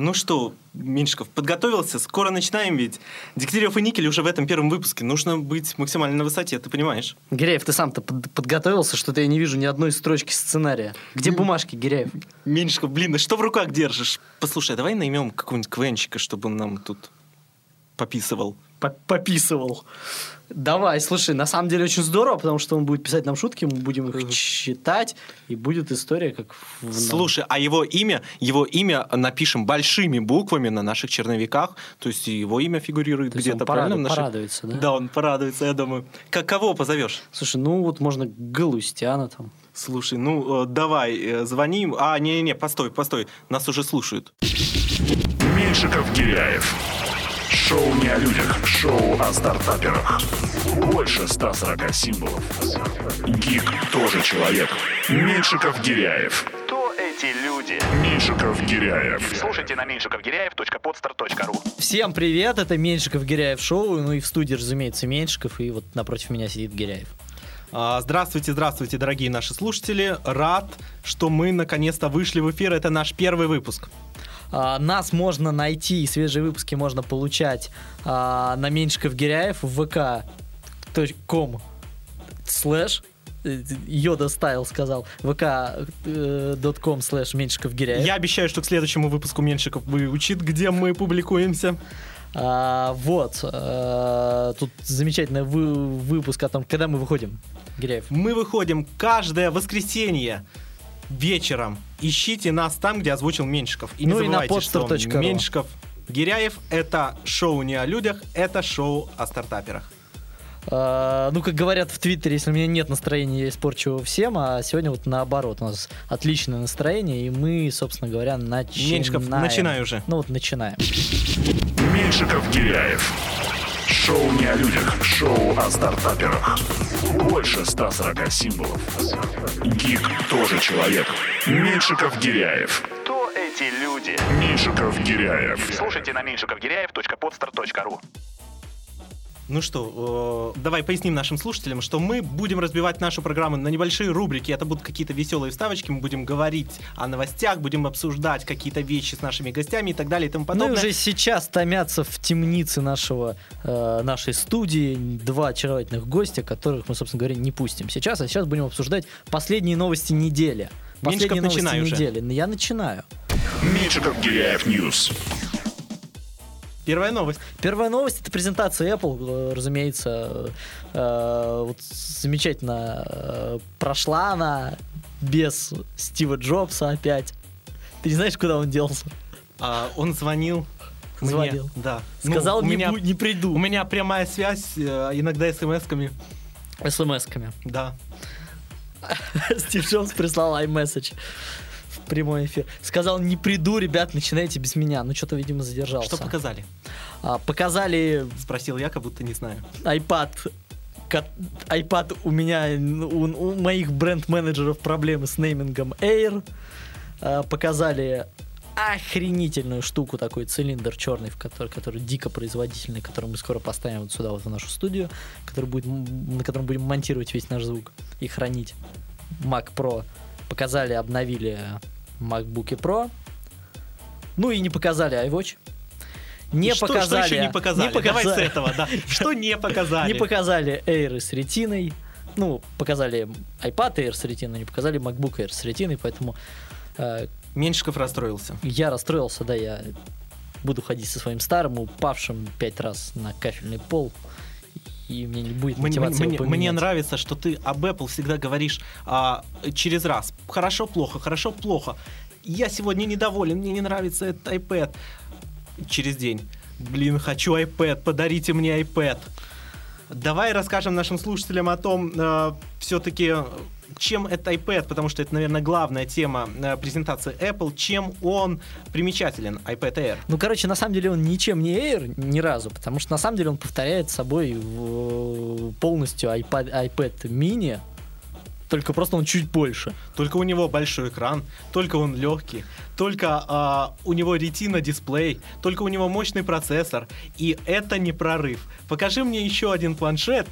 Ну что, Меньшиков, подготовился? Скоро начинаем ведь. Дегтярев и Никель уже в этом первом выпуске. Нужно быть максимально на высоте, ты понимаешь? Гиряев, ты сам-то под- подготовился, что-то я не вижу ни одной строчки сценария. Где бумажки, Гиряев? Меньшиков, блин, да что в руках держишь? Послушай, а давай наймем какого-нибудь квенчика, чтобы он нам тут пописывал. По- Пописывал. Давай, слушай, на самом деле очень здорово, потому что он будет писать нам шутки, мы будем их читать, и будет история как в... Слушай, а его имя, его имя напишем большими буквами на наших черновиках, то есть его имя фигурирует где-то он правильно? нашей- порадуется, да? Да, он порадуется, я думаю. Как кого позовешь? Слушай, ну вот можно Галустяна там. Слушай, ну э, давай, э, звоним. А, не-не-не, постой, постой, нас уже слушают. Меньшиков Гиряев. Шоу не о людях, шоу о стартаперах. Больше 140 символов. Гик тоже человек. Меньшиков Гиряев. Кто эти люди? Меньшиков Гиряев. Слушайте на меньшиковгиряев.подстар.ру Всем привет, это Меньшиков Гиряев шоу, ну и в студии, разумеется, Меньшиков, и вот напротив меня сидит Гиряев. А, Здравствуйте, здравствуйте, дорогие наши слушатели. Рад, что мы наконец-то вышли в эфир. Это наш первый выпуск. А, нас можно найти, свежие выпуски можно получать а, на Меньшиков Гиряев в vk.com слэш э, Yoda Style сказал vk.com слэш Меньшиков Гиряев. Я обещаю, что к следующему выпуску Меньшиков выучит, где мы публикуемся. А, вот. а, тут замечательный вы- выпуск о том, когда мы выходим. Гиряев. Мы выходим каждое воскресенье вечером. Ищите нас там, где озвучил Меньшиков. И не Ну и не забывайте, что. Меньшиков Гиряев — это шоу не о людях, это шоу о стартаперах. А, ну, как говорят в Твиттере, если у меня нет настроения, я испорчу всем, а сегодня вот наоборот, у нас отличное настроение, и мы, собственно говоря, начинаем. Меньшиков, начинай уже. Ну вот, начинаем. Меньшиков Гиряев. Шоу не о людях, шоу о стартаперах. Больше 140 символов. Гик тоже человек. Меньшиков Гиряев. Кто эти люди? Меньшиков Гиряев. Слушайте на меньшиковгиряев.подстар.ру Ну что, э, давай поясним нашим слушателям, что мы будем разбивать нашу программу на небольшие рубрики. Это будут какие-то веселые вставочки. Мы будем говорить о новостях, будем обсуждать какие-то вещи с нашими гостями и так далее и тому подобное. и уже сейчас томятся в темнице нашего, э, нашей студии два очаровательных гостя, которых мы, собственно говоря, не пустим сейчас. А сейчас будем обсуждать последние новости недели. Меньшиков, Последние новости начинай уже. недели. Ну, Я начинаю. Меньшиков Гиряев News. Первая новость. Первая новость это презентация Apple, э, разумеется, э, вот замечательно э, прошла она без Стива Джобса опять. Ты не знаешь, куда он делся? А, он звонил. мне. Звонил. Да. Ну, Сказал, у не, меня, бу- не приду. У меня прямая связь, иногда смс-ками. СМС-ками. Да. Стив Джобс прислал iMessage прямой эфир. Сказал, не приду, ребят, начинайте без меня. Ну, что-то, видимо, задержался. Что показали? А, показали Спросил я, как будто не знаю. iPad. iPad у меня, у, у моих бренд-менеджеров проблемы с неймингом Air. А, показали охренительную штуку, такой цилиндр черный, в который, который дико производительный, который мы скоро поставим вот сюда, вот в нашу студию, который будет, на котором будем монтировать весь наш звук и хранить. Mac Pro. Показали, обновили MacBook Pro. Ну и не показали iWatch. Не что, показали. Что еще не показали? не Давай с показали. этого, да. Что не показали? Не показали Air с ретиной. Ну, показали iPad Air с ретиной, не показали MacBook Air с ретиной, поэтому э, Меньшиков расстроился. я расстроился, да, я буду ходить со своим старым, упавшим пять раз на кафельный пол, и меня не будет Мне, мотивации мне- мне поменять. нравится, что ты об Apple всегда говоришь а, через раз. Хорошо, плохо, хорошо, плохо. Я сегодня недоволен, мне не нравится этот iPad. Через день. Блин, хочу iPad, подарите мне iPad. Давай расскажем нашим слушателям о том, все-таки, чем это iPad, потому что это, наверное, главная тема э, презентации Apple, чем он примечателен, iPad Air. Ну, короче, на самом деле он ничем не Air ни разу, потому что на самом деле он повторяет собой в- полностью iPad, iPad mini, только просто он чуть больше. Только у него большой экран, только он легкий, только а, у него ретина дисплей, только у него мощный процессор. И это не прорыв. Покажи мне еще один планшет,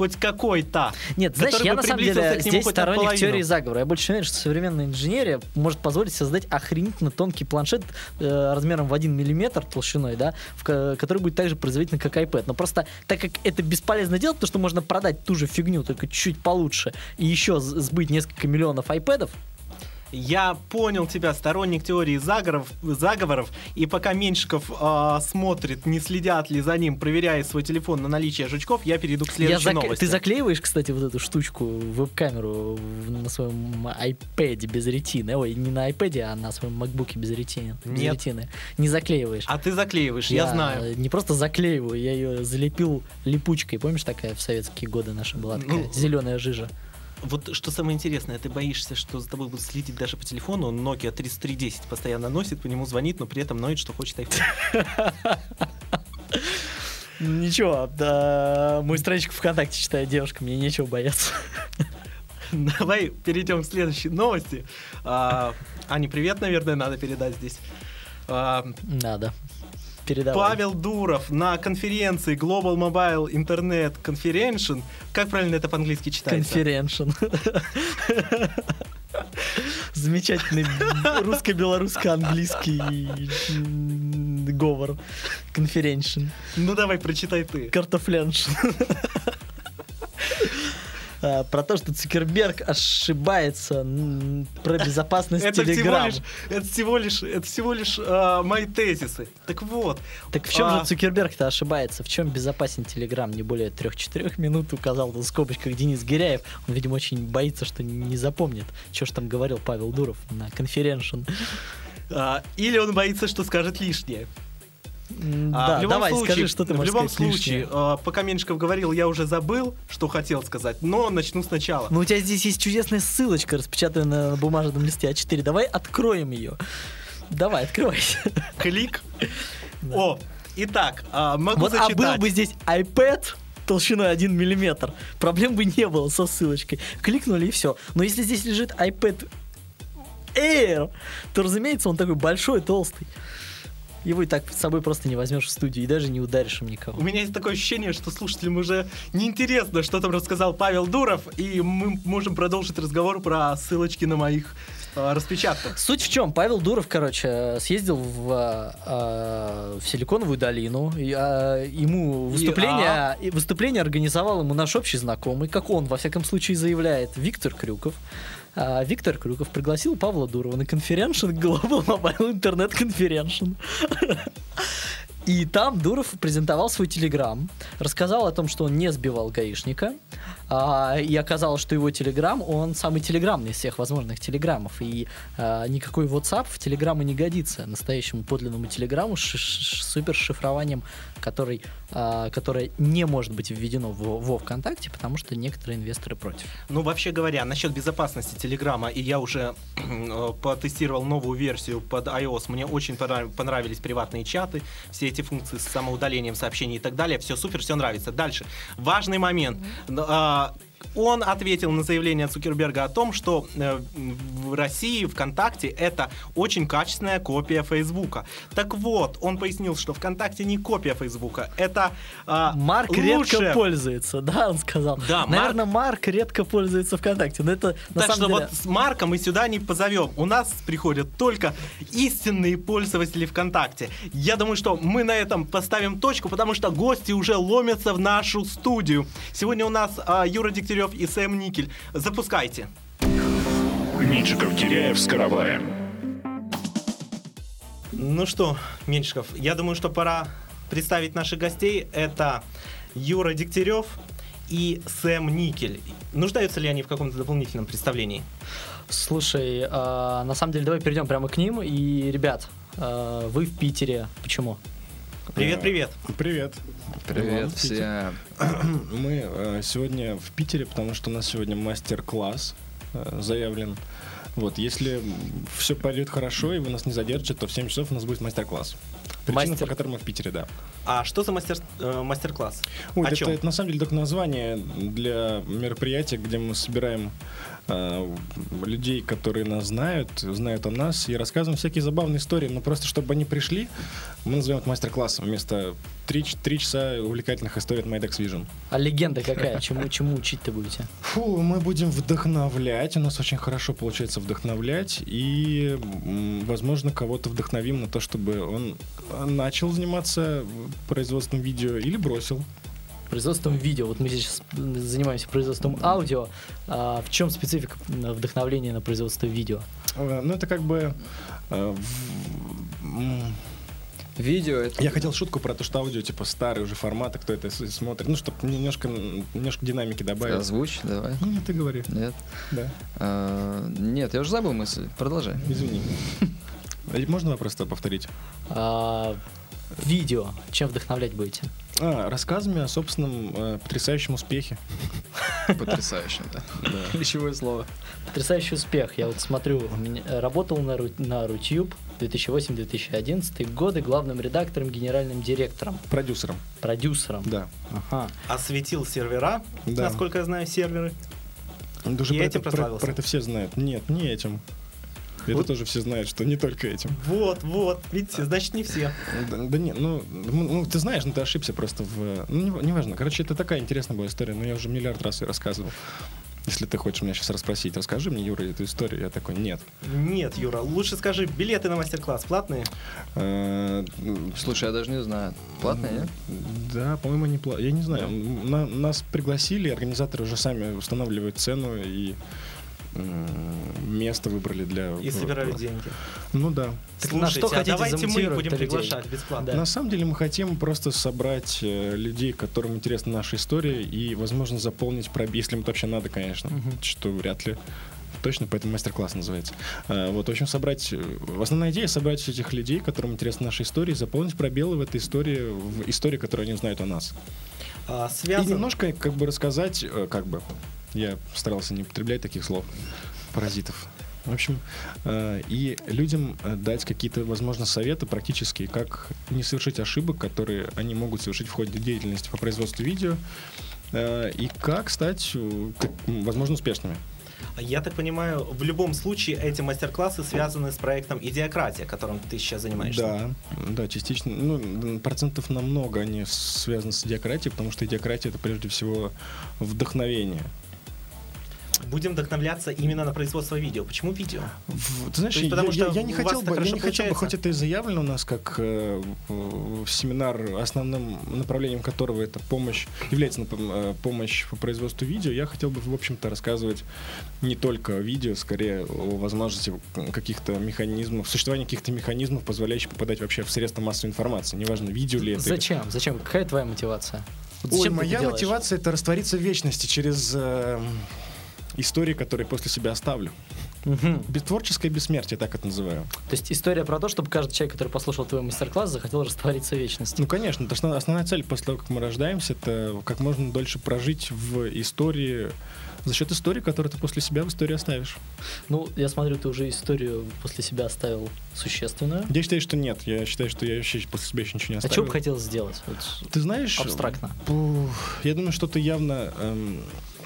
хоть какой-то. Нет, знаешь, я на самом деле здесь сторонник теории заговора. Я больше уверен, что современная инженерия может позволить создать охренительно тонкий планшет э, размером в 1 миллиметр толщиной, да, в ко- который будет так же производительный, как iPad. Но просто так как это бесполезно делать, потому что можно продать ту же фигню, только чуть-чуть получше, и еще сбыть несколько миллионов iPad'ов, Я понял тебя, сторонник теории заговоров, заговоров и пока Меньшиков а, смотрит, не следят ли за ним, проверяя свой телефон на наличие жучков, я перейду к я следующей зак- новости. ты заклеиваешь, кстати, вот эту штучку, веб-камеру на своем iPad без ретины. Ой, не на iPad, а на своем MacBook без ретины. Без Нет. ретины. Не заклеиваешь. А ты заклеиваешь, я, знаю. Не просто заклеиваю, я ее залепил липучкой. Помнишь, такая в советские годы наша была такая Ну, зеленая жижа? Вот что самое интересное, ты боишься, что за тобой будут следить даже по телефону. Он Nokia 3310 постоянно носит, по нему звонит, но при этом ноет, что хочет iPhone. Ничего, да, мой страничку ВКонтакте читает девушка, мне нечего бояться. Давай перейдем к следующей новости. А, Ане, привет, наверное, надо передать здесь. А, Надо. Передавай. Павел Дуров на конференции Global Mobile Internet Conference. Как правильно это по-английски читается? Конференшн. Замечательный русско-белорусско-английский говор. Конференшн. Ну давай, прочитай ты. Картофленшн. А, Про то, что Цукерберг ошибается про безопасность Это всего Телеграм. лишь, это всего лишь, это всего лишь а, мои тезисы. Так вот, Так в чем А. же Цукерберг-то ошибается? В чем безопасен Телеграм? Не более 3-4 минут указал в скобочках Денис Гиряев. Он, видимо, очень боится, что не запомнит, что же там говорил Павел Дуров на конференшн. а, или он боится, что скажет лишнее. А, Да, в любом давай, случае, скажи, что ты В любом сказать случае, лишнее. а, пока Меньшиков говорил, я уже забыл, что хотел сказать, но начну сначала. Ну, у тебя здесь есть чудесная ссылочка, распечатанная на бумажном листе А4. Давай откроем ее. Давай, открывайся. Клик. О, итак, а, могу Вот, а был зачитать. бы здесь iPad толщиной 1 миллиметр, проблем бы не было со ссылочкой. Кликнули и все. Но если здесь лежит iPad Air, то, разумеется, он такой большой, толстый. Его и так с собой просто не возьмешь в студию и даже не ударишь им У никого. меня есть такое ощущение, что слушателям уже неинтересно, что там рассказал Павел Дуров, и мы можем продолжить разговор про ссылочки на моих а, распечатках. Суть в чем? Павел Дуров, короче, съездил в, а, в Силиконовую долину. и, а, ему выступление, и выступление организовал ему наш общий знакомый, как он, во всяком случае, заявляет, Виктор Крюков. А, Виктор Крюков пригласил Павла Дурова на конференшн Global Mobile Internet Conference. И там Дуров презентовал свой телеграм, рассказал о том, что он не сбивал гаишника, а, и оказалось, что его телеграм, он самый телеграммный из всех возможных телеграммов, и а, никакой WhatsApp в телеграмму не годится настоящему подлинному телеграмму с ши- ш- супершифрованием, который, а, которое не может быть введено во, во ВКонтакте, потому что некоторые инвесторы против. Ну, вообще говоря, насчет безопасности Телеграма, и я уже э, потестировал новую версию под iOS, мне очень понрав- понравились приватные чаты, все эти функции с самоудалением сообщений и так далее, все супер, все нравится. Дальше, важный момент. А, Он ответил на заявление Цукерберга о том, что э, в России ВКонтакте это очень качественная копия Фейсбука. Так вот, он пояснил, что ВКонтакте не копия Фейсбука, это а, Марк лучшее- редко пользуется, да, он сказал. Да, Наверное, Марк редко пользуется ВКонтакте, но это на так самом что деле... вот с Марка мы сюда не позовем. У нас приходят только истинные пользователи ВКонтакте. Я думаю, что мы на этом поставим точку, потому что гости уже ломятся в нашу студию. Сегодня у нас а, Юра Дегтярев и Сэм Никель. Запускайте. Меньшиков, Киряев с Караваем. Ну что, Меньшиков, я думаю, что пора представить наших гостей. Это Юра Дегтярев и Сэм Никель. Нуждаются ли они в каком-то дополнительном представлении? Слушай, а, на самом деле давай перейдем прямо к ним. И, ребят, а, вы в Питере. Почему? Привет, привет. Привет. Привет Здравствуйте. всем. Мы э, сегодня в Питере, потому что у нас сегодня мастер-класс э, заявлен. Вот, если все пойдет хорошо и вы нас не задержите, то в 7 часов у нас будет мастер-класс. Причина, Мастер- по которой мы в Питере, да. А что за мастер, э, мастер-класс? Ой, О это, чем? это на самом деле только название для мероприятия, где мы собираем э, людей, которые нас знают, знают о нас, и рассказываем всякие забавные истории. Но просто, чтобы они пришли, мы назовем это мастер-классом вместо 3, 3 часа увлекательных историй от MyDex Vision. А легенда какая? Чему, чему учить-то будете? Фу, мы будем вдохновлять. У нас очень хорошо получается вдохновлять. И, возможно, кого-то вдохновим на то, чтобы он э, начал заниматься производством видео или бросил. Производством видео. Вот мы сейчас занимаемся производством аудио. А в чем специфика вдохновления на производство видео? Э, Ну, это как бы... э, Видео это... Я хотел шутку про то, что аудио, типа, старый уже формат, а кто это смотрит. Ну, чтобы немножко, немножко динамики добавить. Озвучь, давай. Ну, Нет, ты говори. Нет. Да. А, нет, я уже забыл мысль. Продолжай. Извини. Можно вопрос-то повторить? А, видео. Чем вдохновлять будете? А, рассказами о собственном э, потрясающем успехе. Потрясающе, да. Ключевое слово. Потрясающий успех. Я вот смотрю, работал на, на Рутюб 2008-2011 годы главным редактором, генеральным директором, Продюсером, продюсером. да. Ага. Осветил сервера, Да. насколько я знаю, серверы. Даже И про, этим это, про, прославился. про это все знают. Нет, не этим. Это Вот. тоже все знают, что не только этим. Вот, вот, видите, значит не все. Да, да не, ну, ну, ну, ты знаешь, ну ты ошибся просто в... Ну, не, неважно. Короче, это такая интересная была история, но я уже миллиард раз ее рассказывал. Если ты хочешь меня сейчас расспросить, расскажи мне, Юра, эту историю. Я такой, нет. Нет, Юра, лучше скажи, билеты на мастер-класс платные? Э, Слушай, я даже не знаю. Платное, нет? Да, по-моему, не платно. Я не знаю. На- нас пригласили, организаторы уже сами устанавливают цену и место выбрали для... И собирают деньги. Ну да. Так на что Слушайте, а хотите давайте мы будем людей? приглашать бесплатно. Да. На самом деле мы хотим просто собрать э, людей, которым интересна наша история, и, возможно, заполнить пробел, если им это вообще надо, конечно, что вряд ли. Точно, поэтому мастер-класс называется. А, вот, в общем, собрать... э, Основная идея — собрать этих людей, которым интересна наша история, и заполнить пробелы в этой истории, в истории, которую они знают о нас. А, И связан... немножко, как бы, рассказать, э, как бы, я старался не употреблять таких слов, паразитов. В общем, э, и людям э, дать какие-то, возможно, советы практические, как не совершить ошибок, которые они могут совершить в ходе деятельности по производству видео, э, и как стать, возможно, успешными. Я так понимаю, в любом случае эти мастер-классы связаны с проектом «Идиократия», которым ты сейчас занимаешься. Да, да, частично. Ну, процентов на много они связаны с идиократией, потому что идиократия это прежде всего вдохновение. Будем вдохновляться именно на производство видео. Почему видео? В- Ты знаешь, есть я, потому я- что я не у вас хотел бы, я не хотел бы, хоть это и заявлено у нас как э, в- в семинар, основным направлением которого это помощь, является э, помощь по производству видео, я хотел бы, в общем-то, рассказывать не только о видео, скорее о возможности каких-то механизмов, существования каких-то механизмов, позволяющих попадать вообще в средства массовой информации, неважно, видео ли это. или- Зачем? Зачем? Какая твоя мотивация? Вот Ой, зачем моя мотивация это раствориться в вечности через э, истории, которые после себя оставлю. Бе- Творческое бессмертие, так это называю. То есть история про то, чтобы каждый человек, который послушал твой мастер-класс, захотел раствориться в вечности. Ну, конечно, это основная, основная цель после того, как мы рождаемся, это как можно дольше прожить в истории за счет истории, которую ты после себя в истории оставишь. Ну, я смотрю, ты уже историю после себя оставил существенную. Я считаю, что нет. Я считаю, что я вообще после себя еще ничего не А оставил. что бы хотел сделать? Вот Ты знаешь... абстрактно. Я думаю, что-то явно эм,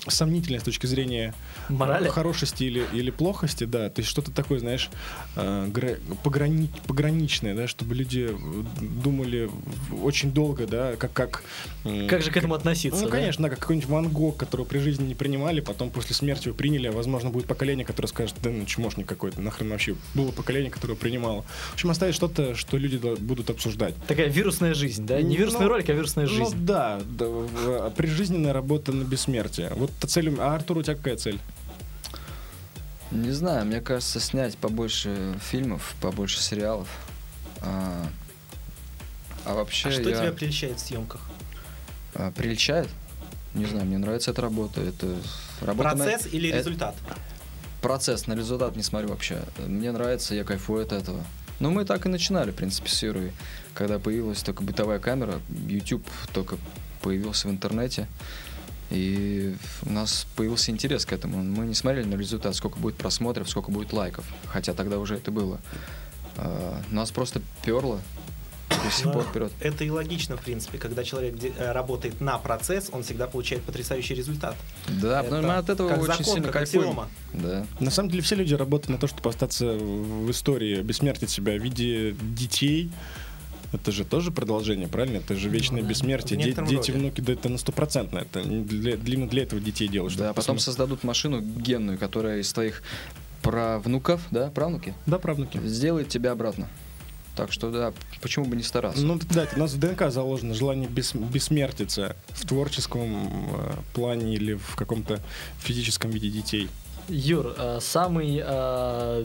сомнительное с точки зрения Морали? хорошести или, или плохости, да. То есть что-то такое, знаешь, э, гра- пограни- пограничное, да, чтобы люди э, думали очень долго, да, как... Как, м, Как же к этому относиться? Ну, да? конечно, да, как какой-нибудь Ван Гог, которого при жизни не принимали, потом после смерти его приняли, а возможно будет поколение, которое скажет, да ну чмошник какой-то, нахрен вообще. Было поколение, которое принимало. В общем, оставить что-то, что люди будут обсуждать. Такая вирусная жизнь, да? Не вирусный Ну, ролик, а вирусная Ну жизнь. да, да, в- прижизненная работа на бессмертие. Вот та цель. А Артур, у тебя какая цель? Не знаю, мне кажется, снять побольше фильмов, побольше сериалов. А, а вообще А что я- тебя прельщает в съемках? а, приличает? Не знаю, мне нравится эта работа. Это работа на- Процесс или э, результат? Процесс, на результат не смотрю вообще. Мне нравится, я кайфую от этого. Ну, мы так и начинали, в принципе, с Юрой. Когда появилась только бытовая камера, YouTube только появился в интернете. И у нас появился интерес к этому. Мы не смотрели на результат, сколько будет просмотров, сколько будет лайков. Хотя тогда уже это было. А, Нас просто перло. до сих пор вперед. Это и логично, в принципе, когда человек э, работает на процесс, он всегда получает потрясающий результат. Да, потому что мы от этого как очень закон, сильно как кайфуем. Да. На самом деле все люди работают на то, чтобы остаться в истории, бессмертить себя в виде детей. Это же тоже продолжение, правильно? Это же вечное Ну да, бессмертие. Де- дети, роде. внуки, да это на стопроцентно. Это не для, для- для этого детей делают. Да, потом посмотреть. создадут машину генную, которая из твоих правнуков, да, правнуки, Да, правнуки. сделает тебя обратно. Так что да, почему бы не стараться? Ну, да, у нас в ДНК заложено желание бес- бессмертиться в творческом э, плане или в каком-то физическом виде детей. Юр, э, самый э,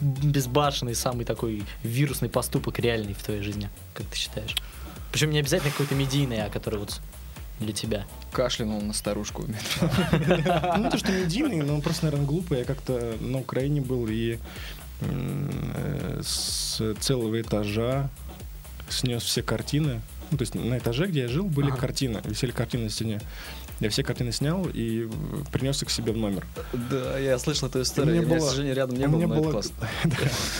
безбашенный, самый такой вирусный поступок реальный в твоей жизни, как ты считаешь? Причем не обязательно какой-то медийный, а который вот для тебя. Кашлянул на старушку. Ну, то, что медийный, но просто, наверное, глупый. Я как-то на Украине был и э, с целого этажа снес все картины. Ну, то есть на этаже, где я жил, были картины, висели картины на стене. Я все картины снял и принес их себе в номер. Да, я слышал эту историю. У меня, к было- сожалению, рядом не у было, классно. Да.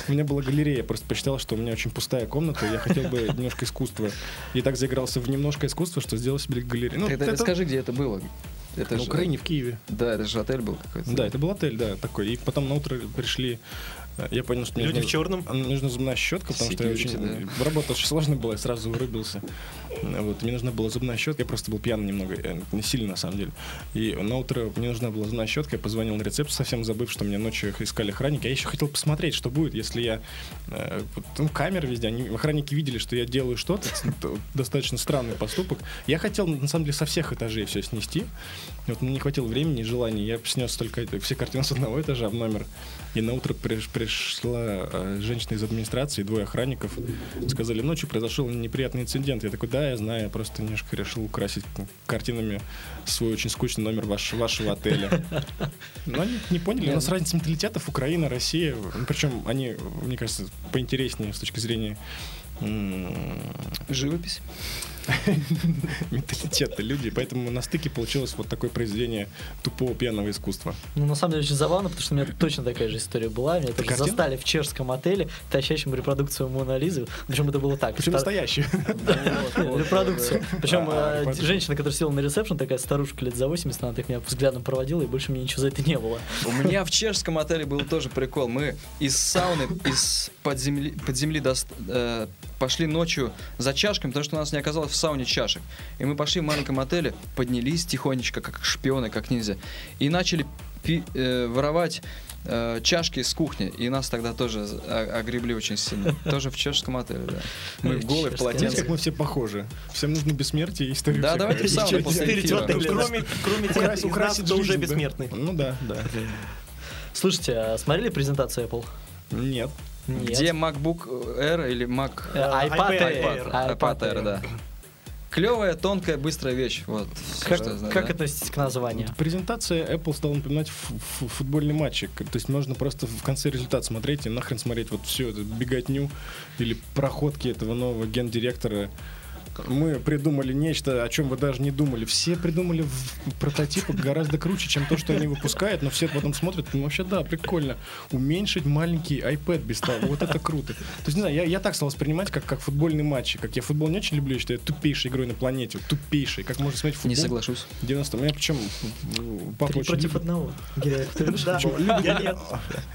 У меня была галерея, я просто посчитал, что у меня очень пустая комната, я хотел бы немножко искусства. И так заигрался в немножко искусства, что сделал себе галерею. Ну, Тогда это расскажи, где это было. Это на же- Украине, в Киеве. Да, это же отель был какой-то. Да, это был отель, да, такой. И потом на утро пришли. Я понял, что мне Люди нужна- в черном. а, нужна зубная щетка, потому что я Security, очень... Работа очень сложная была, я сразу вырубился. Вот, мне нужна была зубная щетка, я просто был пьяный немного, не сильно на самом деле. И на утро мне нужна была зубная щетка, я позвонил на рецепт, совсем забыв, что меня ночью их искали охранники. Я еще хотел посмотреть, что будет, если я... э, вот, ну, камеры везде, они, охранники видели, что я делаю что-то, вот достаточно странный поступок. Я хотел, на самом деле, со всех этажей все снести. Вот мне не хватило времени и желания. Я снес только все картины с одного этажа в номер. И на утро приш- пришла э, женщина из администрации, двое охранников. Сказали, ночью произошел неприятный инцидент. Я такой, да, я знаю, я просто немножко решил украсить картинами свой очень скучный номер ваш- вашего отеля. Но они не поняли. У нас разница менталитетов Украина, Россия. Причем они, мне кажется, поинтереснее с точки зрения Живопись. менталитета люди. Поэтому на стыке получилось вот такое произведение тупого пьяного искусства. Ну, на самом деле, очень забавно, потому что у меня точно такая же история была. Меня тоже застали в чешском отеле, тащащем репродукцию Мона Лизы. Причем это было так. Причем настоящее. Репродукцию. Причем женщина, которая села на ресепшн, такая старушка лет за 80, она так меня взглядом проводила, и больше мне ничего за это не было. У меня в чешском отеле был тоже прикол. Мы из сауны, из под земли, под земли дост- э, пошли ночью за чашками, потому что у нас не оказалось в сауне чашек. И мы пошли в маленьком отеле, поднялись тихонечко, как шпионы, как ниндзя, и начали пи- э, воровать э, чашки с кухни. И нас тогда тоже о- огребли очень сильно. Тоже в чешском отеле, да. Мы в голые Знаете, полотенце. как мы все похожи? Всем нужно бессмертие и историю. Да, всех. давайте в сауну после эфира. Кроме, кроме тех Украсить- из нас, украсить кто уже жизнь, да. бессмертный. Ну да, да. Слушайте, а смотрели презентацию Apple? Нет. Нет. Где MacBook Air или Mac... Э, iPad iPad Air. Air. iPad Air, да. Клевая, тонкая, быстрая вещь. Вот. Как, что знаю, как да. относитесь к названию? Презентация Apple стала напоминать ф- ф- футбольный матчик. То есть можно просто в конце результат смотреть и нахрен смотреть вот всю эту беготню или проходки этого нового гендиректора. Мы придумали нечто, о чем вы даже не думали. Все придумали в прототипах гораздо круче, чем то, что они выпускают, но все потом смотрят, ну вообще да, прикольно. Уменьшить маленький iPad без того, вот это круто. То есть, не знаю, я, я так стал воспринимать, как, как футбольный матч. Как я футбол не очень люблю, я считаю, тупейшей игрой на планете. Тупейшей. Как можно смотреть футбол? Не соглашусь. 90 У меня причем папа Три очень против любит- одного. Да, я нет.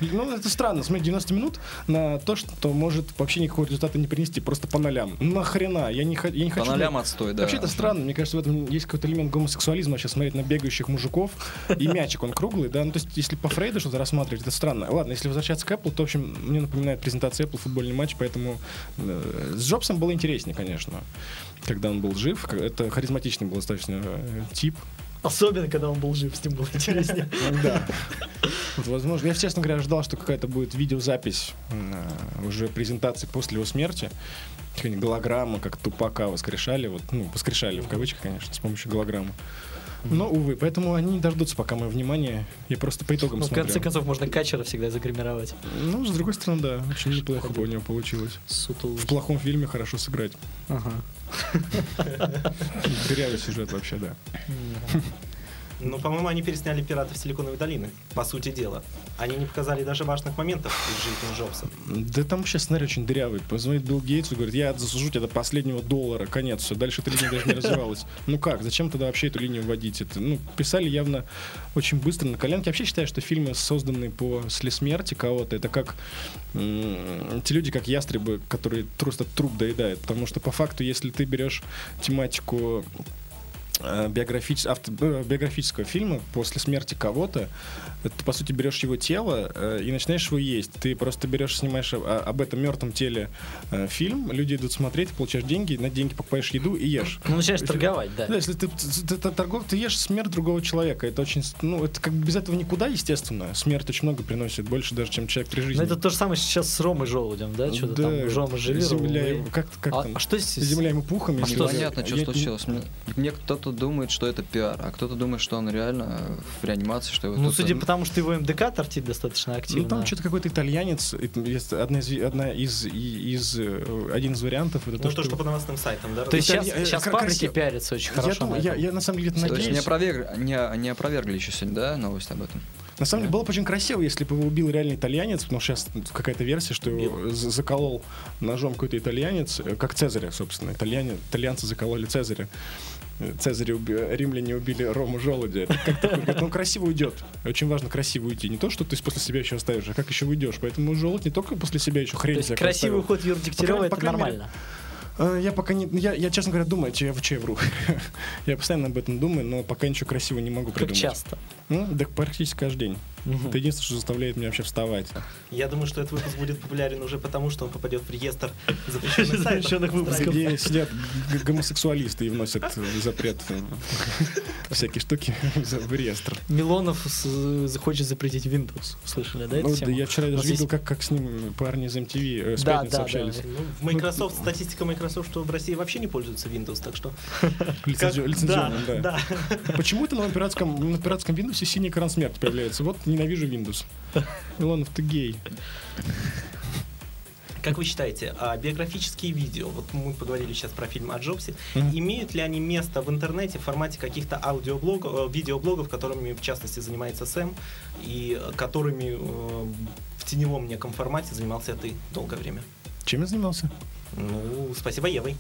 Ну, это странно, смотреть 90 минут на то, что может вообще никакого результата не принести, просто по нолям. Нахрена? Я не, я не По хочу... нолям отстой, да. Вообще это странно, мне кажется, в этом есть какой-то элемент гомосексуализма, сейчас смотреть на бегающих мужиков, и мячик, он круглый, да, ну, то есть, если по Фрейду что-то рассматривать, это странно. Ладно, если возвращаться к Apple, то, в общем, мне напоминает презентация Apple футбольный матч, поэтому э, с Джобсом было интереснее, конечно, когда он был жив, это харизматичный был достаточно э, тип, Особенно, когда он был жив, с ним было интереснее. да. Возможно, я, честно говоря, ждал, что какая-то будет видеозапись э, уже презентации после его смерти. Какая-нибудь голограмма, как Тупака воскрешали. Вот, ну, воскрешали в кавычках, конечно, с помощью голограммы. Но, увы, поэтому они не дождутся, пока мое внимание. Я просто по итогам Ну, в смотрю. конце концов, можно качера всегда загримировать. Ну, с другой стороны, да, очень неплохо бы у него получилось. Сутулый. В плохом фильме хорошо сыграть. Ага. Дырявый сюжет вообще, да. Ну, по-моему, они пересняли «Пиратов Силиконовой долины», по сути дела. Они не показали даже важных моментов из жизни Джобса. Да там сейчас сценарий очень дырявый. Позвонит Билл Гейтсу говорит, я засужу тебя до последнего доллара, конец, все. Дальше эта линия даже не развивалась. Ну как, зачем тогда вообще эту линию вводить? Это, ну, писали явно очень быстро на коленке. Я вообще считаю, что фильмы, созданные после смерти кого-то, это как те люди, как ястребы, которые просто труп доедают. Потому что по факту, если ты берешь тематику биографич- авто- э, биографического фильма после смерти кого-то, ты, по сути, берешь его тело э, и начинаешь его есть. Ты просто берешь, снимаешь о- об этом мертвом теле э, фильм, люди идут смотреть, получаешь деньги, на деньги покупаешь еду и ешь. Ну, начинаешь торговать, да. Да, если ты, ты, ты торгов, ты ешь смерть другого человека. Это очень, ну, это как бы без этого никуда, естественно. Смерть очень много приносит, больше даже, чем человек при жизни. Ну, это то же самое сейчас с Ромой Желудем, да? Что-то Да, там Рома живет. земля ему, как, как а, там? а что здесь? Земля ему пухом. А если- что Непонятно, что Я- случилось. Мне, мне кто-то думает, что это пиар, а кто-то думает, что он реально в реанимации, что его Ну, судя по тому, что его МДК торчит достаточно активно. Ну, там что-то какой-то итальянец. одна из, одна из, из, э, один из вариантов. Это Ну, то, то, что по новостным сайтам, да? То есть сейчас, я- сейчас паблики пиарятся очень я, хорошо. думаю, на я, я на самом деле это То есть надеюсь. не, опровер- не, не опровергли еще сегодня, да, новость об этом? На самом деле было бы очень красиво, если бы его убил реальный итальянец, потому что сейчас какая-то версия, что его заколол ножом какой-то итальянец, э, как Цезаря, собственно. Итальяне, итальянцы закололи Цезаря. Э, Цезаря уби- римляне убили Рому Желудя. Это как такой, говорит, ну красиво уйдет. Очень важно красиво уйти. Не то, что ты после себя еще оставишь, а как еще уйдешь. Поэтому желудь не только после себя еще хрень То есть красивый уход Юры Дегтярева это мере, нормально. А, Я пока не... Я, я, честно говоря, думаю, че я, че я вру. я постоянно об этом думаю, но пока ничего красивого не могу Как придумать. часто. Ну, да практически каждый день. Мгм. Это единственное, что заставляет меня вообще вставать. Я думаю, что этот выпуск будет популярен уже потому, что он попадет в реестр запрещенных сайтов. Запрещенных выпусков. Где сидят г- гомосексуалисты и вносят э, запрет э, всякие штуки в реестр. Милонов захочет запретить Windows. Слышали, да, Ну, да, я вчера даже видел, как, как с ним парни из MTV э, с Да, общались. да. Ну, в Microsoft, статистика Microsoft, что в России вообще не пользуются Windows, так что... Лицензионным, да. да. Почему это на пиратском, на пиратском Windows синий экран смерти появляется? Вот ненавижу Windows. Милонов, ты гей. Как вы считаете, а биографические видео, вот мы поговорили сейчас про фильм о Джобсе, Мгм. имеют ли они место в интернете в формате каких-то аудиоблогов, э, видеоблогов, которыми в частности занимается Сэм, и э, которыми э, в теневом неком формате занимался ты долгое время? Чем я занимался? Ну, спасибо Евой,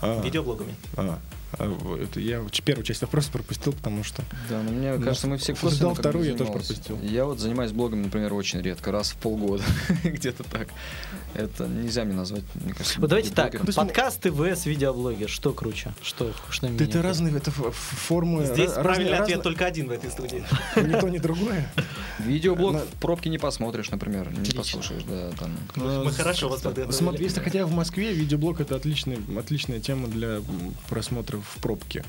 А, видеоблогами. а, а, вот это я первую часть вопроса пропустил, потому что... Да, но мне Ну, кажется, мы все ждал бы вторую, я тоже пропустил. Я вот занимаюсь блогом, например, очень редко, раз в полгода, где-то так. Это нельзя мне назвать, мне кажется. Вот давайте так, подкасты vs видеоблогер, что круче? Что, что Да это разные это формы. Здесь правильный ответ только один в этой студии. Ни то, ни другое. Видеоблог в пробке не посмотришь, например, не послушаешь, да, там. Мы хорошо вас подготовили. Смотри, если хотя в Москве видеоблог это отличная тема для м, просмотра в пробке.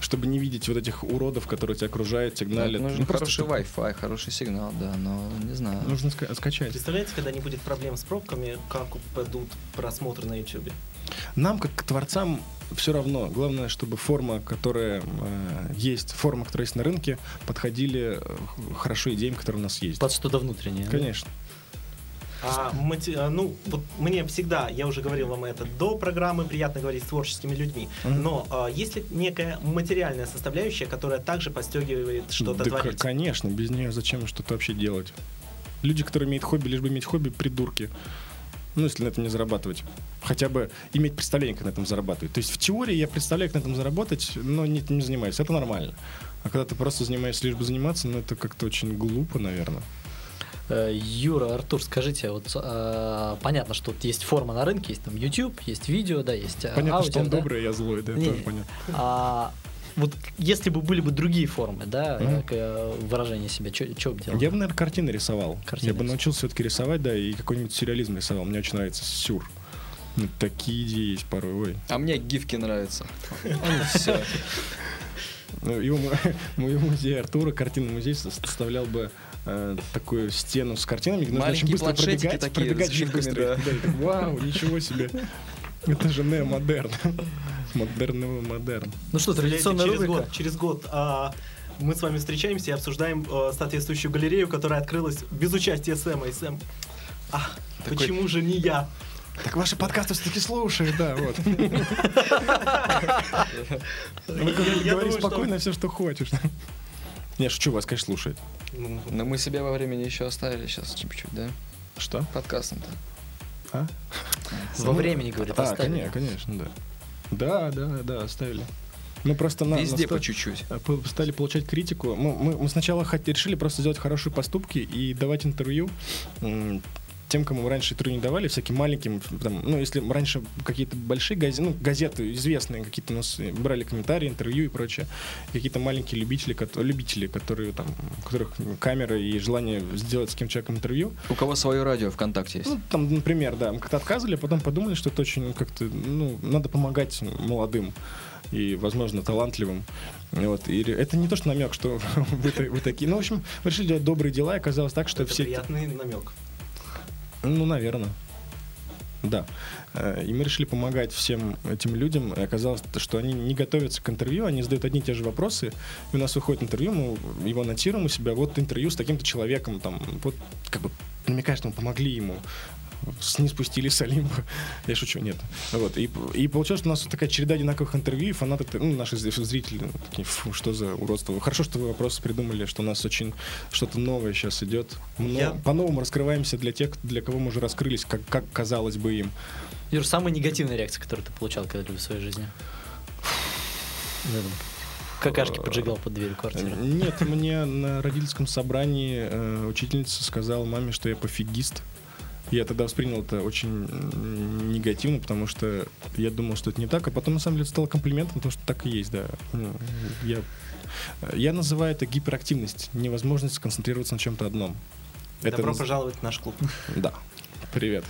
Чтобы не видеть вот этих уродов, которые тебя окружают, сигналят. Нужен Ну, просто хороший чтобы- Wi-Fi, хороший сигнал, да, но не знаю. Нужно ска- скачать. Представляете, когда не будет проблем с пробками, как упадут просмотры на YouTube? Нам, как к творцам, все равно. Главное, чтобы форма, которая э, есть, форма, которая есть на рынке, подходили э, хорошо идеям, которые у нас есть. Под что-то внутреннее. да? А, мати- а, ну, вот мне всегда, я уже говорил вам это до программы, приятно говорить с творческими людьми, но а, есть ли некая материальная составляющая, которая также подстегивает что-то Да, творить? конечно, без нее зачем что-то вообще делать? Люди, которые имеют хобби, лишь бы иметь хобби, придурки. Ну, если на этом не зарабатывать. Хотя бы иметь представление, как на этом зарабатывать. То есть в теории я представляю, как на этом заработать, но не, не занимаюсь. Это нормально. А когда ты просто занимаешься лишь бы заниматься, ну, это как-то очень глупо, наверное. Э, Юра, Артур, скажите, вот э, понятно, что вот есть форма на рынке, есть там YouTube, есть видео, да, есть э, Понятно, аудио, что он да? добрый, а я злой, да, Не, тоже понятно. А вот если бы были бы другие формы, да, Мгм. как, э, выражение себя, что бы делал? Я бы, наверное, картины рисовал. Картины я бы научился все-таки рисовать, да, и какой-нибудь сюрреализм рисовал. Мне очень нравится сюр. Ну, такие идеи есть порой, ой. А мне гифки нравятся. Все. Ну, Его, му- моего музея Артура, картинный музей, со- составлял бы э, такую стену с картинами, где нужно очень Маленькие быстро пробегать, такие гифками, быстро. да. Да, и так, Вау, ничего себе. Это же неомодерн. Модерновый модерн. Ну что, традиционная через рубрика. год, через год а, мы с вами встречаемся и обсуждаем а, соответствующую галерею, которая открылась без участия Сэма. И Сэм, а, Такой- почему же не я? Так ваши подкасты все-таки слушают, да, вот. Вы говори спокойно все, что хочешь. Не, шучу, вас, конечно, слушает. Ну, Но мы себя во времени еще оставили сейчас чуть-чуть, да? Что? Подкастом-то. А? Во времени, говорит, А, оставили. конечно, конечно, да. Да, да, да, оставили. Мы просто на, Везде насто- по чуть-чуть. по- стали получать критику. Мы, мы, мы сначала хот- решили просто сделать хорошие поступки и давать интервью тем, кому раньше интервью не давали, всяким маленьким, там, ну, если раньше какие-то большие газеты, ну, газеты известные какие-то у нас брали комментарии, интервью и прочее, какие-то маленькие любители, кото- любители, которые там, у которых камеры и желание сделать с кем человеком интервью, У кого свое радио ВКонтакте есть? ну, там, например, да, мы как-то отказывали, а потом подумали, что это очень как-то, ну, надо помогать молодым и, возможно, талантливым. Вот. И это не то, что намек, что вы, вы такие. Ну, в общем, решили делать добрые дела, и оказалось так, что это все... приятный намек. Ну, наверное. Да. Э, И мы решили помогать всем этим людям. И оказалось, что они не готовятся к интервью, они задают одни и те же вопросы. И у нас выходит интервью, мы его анонсируем у себя. Вот интервью с таким-то человеком. Там, вот как бы намекая, что мы помогли ему. Не спустили с Олимпа. Я шучу, нет. Вот. И, и получилось, что у нас такая череда одинаковых интервью, и фанаты, ну, наши зри- зрители, такие, «Фу, что за уродство. Хорошо, что вы вопросы придумали, что у нас очень что-то новое сейчас идет. Но Я- По-новому раскрываемся для тех, для кого мы уже раскрылись, как, как казалось бы им. Юр, самая негативная реакция, которую ты получал когда-либо в своей жизни? Какашки поджигал под дверью квартиры. Нет, мне на родительском собрании э, учительница сказала маме, что я пофигист. Я тогда воспринял это очень негативно, потому что я думал, что это не так, а потом на самом деле это стало комплиментом, потому что так и есть, да. Ну, Я, я называю это гиперактивность, невозможность сконцентрироваться на чем-то одном. Добро наз- пожаловать в наш клуб. Да. Привет.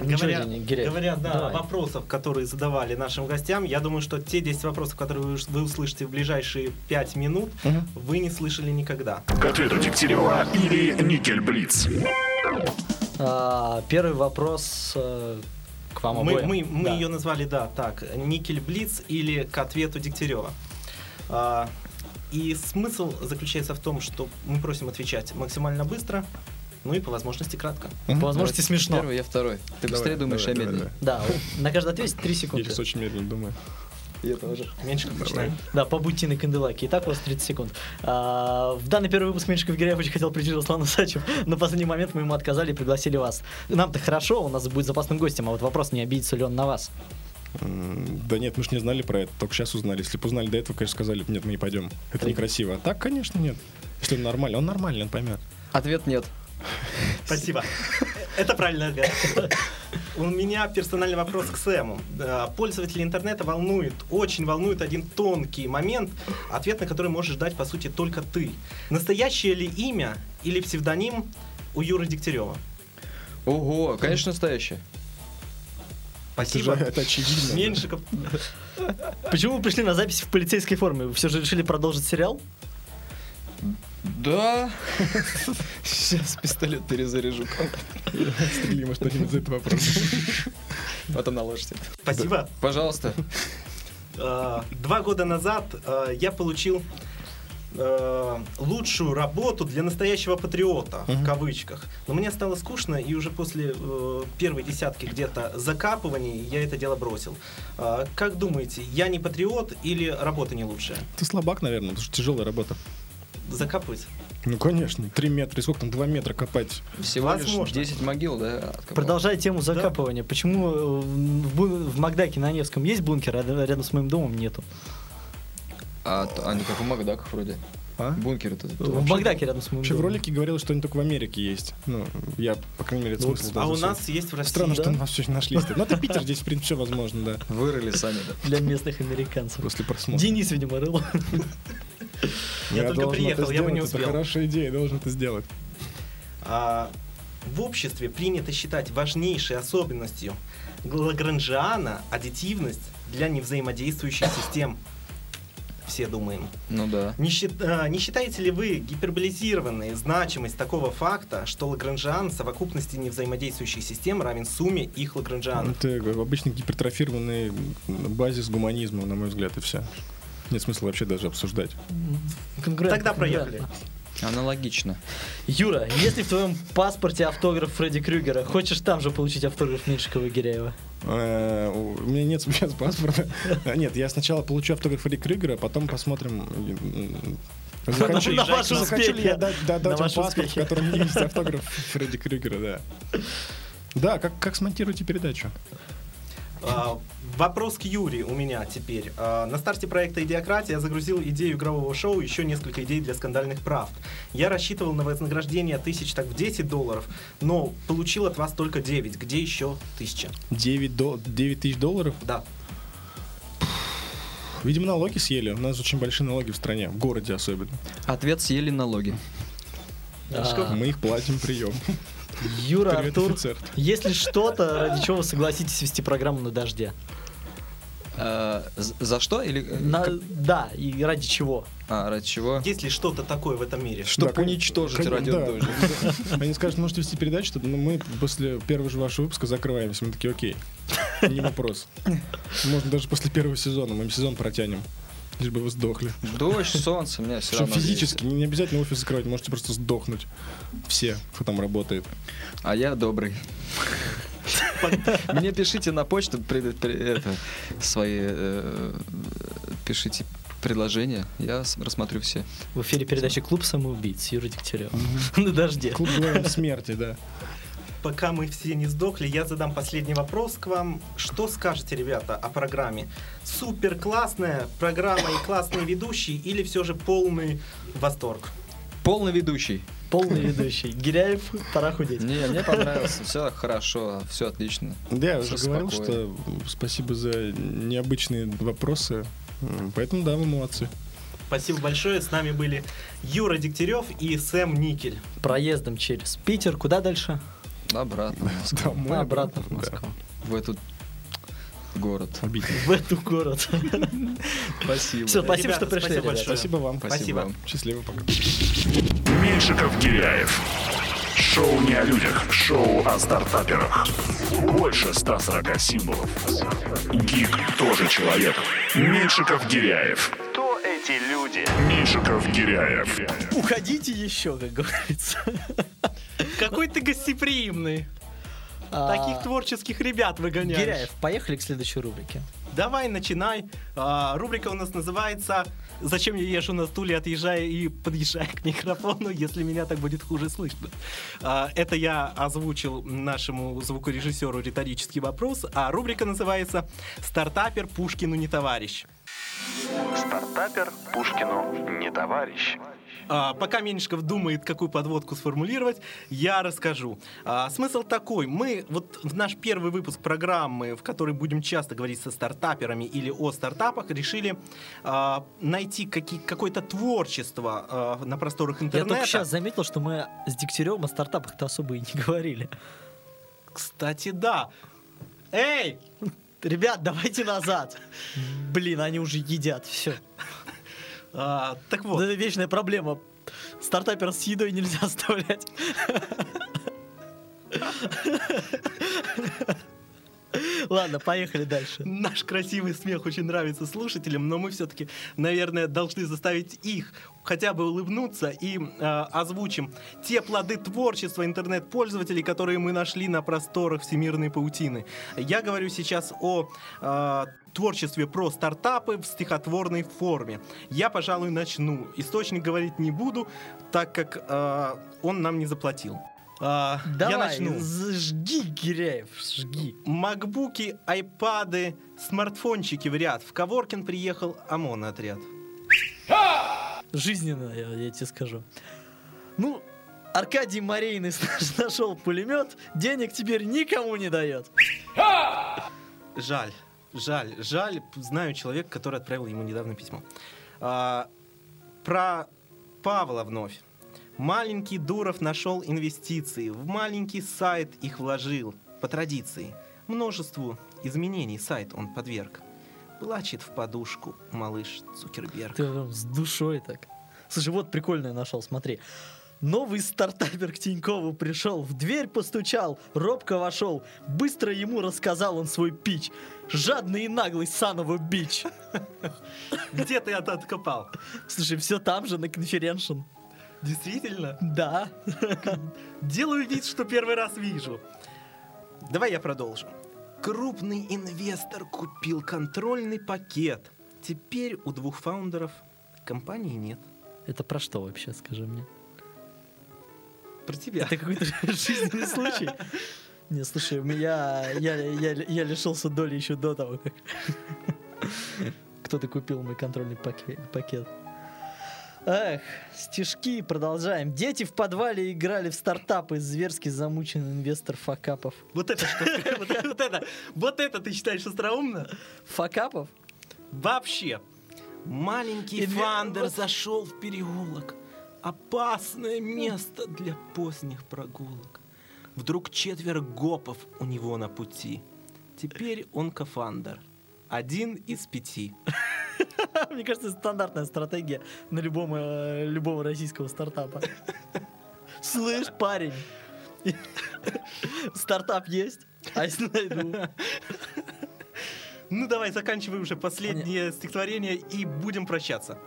Говоря, говоря, да, давай. вопросов, которые задавали нашим гостям, я думаю, что те 10 вопросов, которые вы, вы услышите в ближайшие 5 минут, Мгм. вы не слышали никогда. К ответу Дегтярева или Никель Блиц. А, Первый вопрос э, к вам Мы, обоим. мы, мы Да. ее назвали, да, так, Никель Блиц или к ответу Дегтярева. А, и смысл заключается в том, что мы просим отвечать максимально быстро, ну и по возможности кратко. По возможности Давай смешно. Первый, я второй. Ты быстрее Давай, думаешь, давай, я давай, медленнее. Да, на каждый ответ 3 Я секунды. сейчас очень медленно думаю. Я тоже. Меньше как начинаем. Да, побудьте на канделаке. Итак, у вас 30 секунд. А, в данный первый выпуск Меньшиков Гиряев очень хотел прийти Руслан Усачев. На последний момент мы ему отказали и пригласили вас. Нам-то хорошо, у нас будет запасным гостем, а вот вопрос, не обидится ли он на вас. Да нет, мы же не знали про это, только сейчас узнали. Если бы узнали до этого, конечно, сказали, нет, мы не пойдем. Это некрасиво. А так, конечно, нет. Если он нормальный, он нормальный, он поймет. Ответ нет. Спасибо. Это правильный ответ. У меня персональный вопрос к Сэму. Пользователи интернета волнует, очень волнует один тонкий момент, ответ на который можешь дать, по сути, только ты. Настоящее ли имя или псевдоним у Юры Дегтярева? Ого, конечно, настоящее. Это же Спасибо. это очевидно. Меньшиков. Почему вы пришли на запись в полицейской форме? Вы все же решили продолжить сериал? Да. Сейчас пистолет перезаряжу. Стрели, может, один из этого вопроса. Потом наложите. Спасибо. Пожалуйста. Э, Два года назад э, я получил э, лучшую работу для настоящего патриота, в кавычках. Но мне стало скучно, и уже после э, первой десятки где-то закапываний я это дело бросил. Э, Как думаете, я не патриот или работа не лучшая? Ты слабак, наверное, потому что тяжелая работа. Закапывать? Ну, конечно. Три метра. И сколько там? Два метра копать. Всего лишь Возможно. 10 могил, да? откопал? Продолжая тему закапывания. Почему э, в, в Макдаке на Невском есть бункер, а рядом с моим домом нету? А, они как в Макдаках вроде. А? Бункер это. В Макдаке рядом с моим Вообще в ролике говорилось, что они только в Америке есть. Ну, я, по крайней мере, смысл. А у нас есть в России. Странно, что да? у нас все нашли. Ну, это Питер, здесь, в принципе, все возможно, да. Вырыли сами, да. Для местных американцев. После просмотра. Денис, видимо, рыл. Я только должен приехал, я бы не успел. Это хорошая идея, я должен это сделать. А, в обществе принято считать важнейшей особенностью Лагранжиана аддитивность для невзаимодействующих систем. Все думаем. Ну да. Не, счит- а, не считаете ли вы гиперболизированной значимость такого факта, что Лагранжиан совокупности невзаимодействующих систем равен сумме их Лагранжианов? Это обычно гипертрофированный базис гуманизма, на мой взгляд, и все. Нет смысла вообще даже обсуждать. Конкурент, Тогда проехали. Аналогично. Юра, если в твоем паспорте автограф Фредди Крюгера, хочешь там же получить автограф Меньшикова и Гиряева? Э, У меня нет сейчас паспорта. А, Нет, я сначала получу автограф Фредди Крюгера, а потом посмотрим, м, Захочу, На ваши захочу ли успехи. я дать, да, На дать вам паспорт, в котором есть автограф Фредди Крюгера, да. Да, как, как смонтируете передачу? А, Вопрос к Юрию у меня теперь. А, На старте проекта «Идиократия» я загрузил идею игрового шоу и еще несколько идей для скандальных правд. Я рассчитывал на вознаграждение тысяч так в 10 долларов, но получил от вас только 9. Где еще тысяча? 9, до, 9 тысяч долларов? Да. Видимо, налоги съели. У нас очень большие налоги в стране, в городе особенно. Ответ съели налоги. Мы их платим прием. Юра, Привет, Артур, офицер. если что-то, ради чего вы согласитесь вести программу на дожде? А, з- за что? Или э, На- как- Да, и ради чего? а, ради чего? Есть ли что-то такое в этом мире? Чтобы Да, уничтожить кон- радио да. Они скажут, можете вести передачу, что ну, мы после первого же вашего выпуска закрываемся. Мы такие, окей, не вопрос. Можно даже после первого сезона, мы сезон протянем. Лишь бы вы сдохли. Дождь, солнце, у меня все равно физически, не, не обязательно офис закрывать, можете просто сдохнуть. Все, кто там работает. А я добрый. Мне пишите на почту свои э, пишите предложения, я рассмотрю все. В эфире передачи «Клуб самоубийц» Юра Дегтярев. На дожде. Клуб смерти, да. Пока мы все не сдохли, я задам последний вопрос к вам. Что скажете, ребята, о программе? Супер классная программа и классные ведущие или все же полный восторг? Полный ведущий. Полный ведущий. Гиряев, пора худеть. Не, мне понравилось, все хорошо, все отлично. Да, я уже говорил, что спасибо за необычные вопросы. Поэтому да, вы молодцы. Спасибо большое. С нами были Юра Дегтярев и Сэм Никель. Проездом через Питер. Куда дальше? Обратно в Москву. Домой, Обратно в да. Москву. в этот город. Обидно. В эту город. Спасибо. Все, спасибо, Ребята, что пришли, спасибо большое. Спасибо вам. Спасибо. вам. Счастливо, пока. Меньшиков Гиряев. Шоу не о людях, шоу о стартаперах. Больше 140 символов. Гик тоже человек. Меньшиков Гиряев. Кто эти люди? Меньшиков Гиряев. Уходите еще, как говорится. Какой ты гостеприимный. А, Таких творческих ребят выгоняешь. Гиряев, поехали к следующей рубрике. Давай, начинай. А, рубрика у нас называется «Зачем я езжу на стуле, отъезжая и подъезжая к микрофону, если меня так будет хуже слышно?» А, Это я озвучил нашему звукорежиссеру риторический вопрос, а рубрика называется «Стартапер Пушкину не товарищ». Стартапер Пушкину не товарищ. А, пока Меньшиков думает, какую подводку сформулировать, я расскажу. А, смысл такой. Мы вот в наш первый выпуск программы, в которой будем часто говорить со стартаперами или о стартапах, решили а, найти какое-то творчество на просторах Я интернета. только сейчас заметил, что мы с Дегтяревым о стартапах-то особо и не говорили. Кстати, да. Эй! Ребят, давайте назад. Блин, они уже едят. Все. А, так вот. Вот это вечная проблема. Стартапер с едой нельзя оставлять. Ладно, поехали дальше. Наш красивый смех очень нравится слушателям, но мы все-таки, наверное, должны заставить их хотя бы улыбнуться и э, озвучим те плоды творчества интернет-пользователей, которые мы нашли на просторах всемирной паутины. Я говорю сейчас о э, творчестве про стартапы в стихотворной форме. Я, пожалуй, начну. Источник говорить не буду, так как э, он нам не заплатил. Я Давай, начну. жги, Гиряев, жги. Макбуки, айпады, смартфончики в ряд. В Коворкин приехал ОМОН отряд. Жизненно, я, я тебе скажу. Ну, Аркадий Марейный нашел пулемет, денег теперь никому не дает. Жаль, жаль, жаль. Знаю человека, который отправил ему недавно письмо. А, про Павла вновь. Маленький Дуров нашел инвестиции, в маленький сайт их вложил, по традиции. Множеству изменений сайт он подверг. Плачет в подушку малыш Цукерберг. Ты прям с душой так. Слушай, вот прикольно я нашел, смотри. Новый стартапер к Тинькову пришел, в дверь постучал, робко вошел, быстро ему рассказал он свой пич. Жадный и наглый Санову бич. Где ты это откопал? Слушай, все там же на конференшн. Действительно? Да. Делаю вид, что первый раз вижу. Давай я продолжу. Крупный инвестор купил контрольный пакет. Теперь у двух фаундеров компании нет. Это про что вообще, скажи мне? Про тебя. Это какой-то жизненный случай. Не, слушай, меня я, я, я лишился доли еще до того, как кто-то купил мой контрольный паке- пакет. Эх, стишки, продолжаем. Дети в подвале играли в стартапы, зверски замученный инвестор факапов. Вот это что? Вот это- вот это, ты считаешь остроумно? Факапов? Вообще. Маленький Фандер зашел в переулок. Опасное место для поздних прогулок. Вдруг четверо гопов у него на пути. Теперь он Кафандер. Один из пяти. Мне кажется, это стандартная стратегия на любом, э, любого российского стартапа. Слышь, парень, стартап есть? А если найду? Ну давай, заканчивай уже последнее стихотворение и будем прощаться.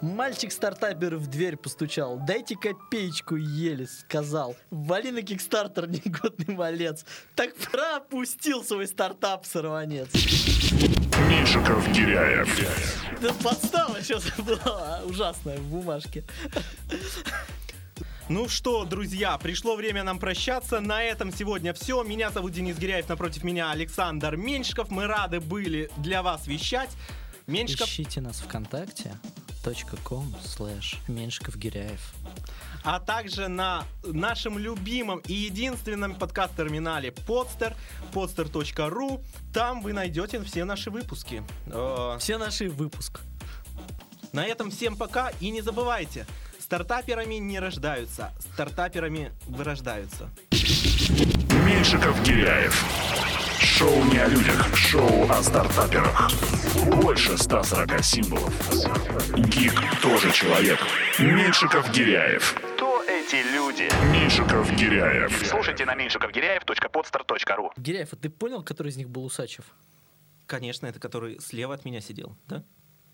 Мальчик-стартапер в дверь постучал. Дайте копеечку, еле сказал. Вали на кикстартер, негодный малец. Так пропустил свой стартап, сорванец. Меньшиков Гиряев. Это подстава сейчас была ужасная в бумажке. Ну что, друзья, пришло время нам прощаться. На этом сегодня все. Меня зовут Денис Гиряев, напротив меня Александр Меньшиков. Мы рады были для вас вещать. Меньшиков, Ищите нас ВКонтакте .com слэш Меньшиков Гиряев. а также на нашем любимом и единственном подкаст-терминале Podster, podster.ru. Там вы найдете все наши выпуски. Э, Все наши выпуск. На этом всем пока и не забывайте, стартаперами не рождаются, стартаперами вырождаются. Меньшиков Гиряев. Шоу не о людях, шоу о стартаперах. Больше 140 символов. Гик тоже человек. Меньшиков Гиряев. Кто эти люди? Меньшиков Гиряев. Слушайте на меньшиковгиряев.podster.ru Гиряев, а ты понял, который из них был Усачев? Конечно, это который слева от меня сидел, да?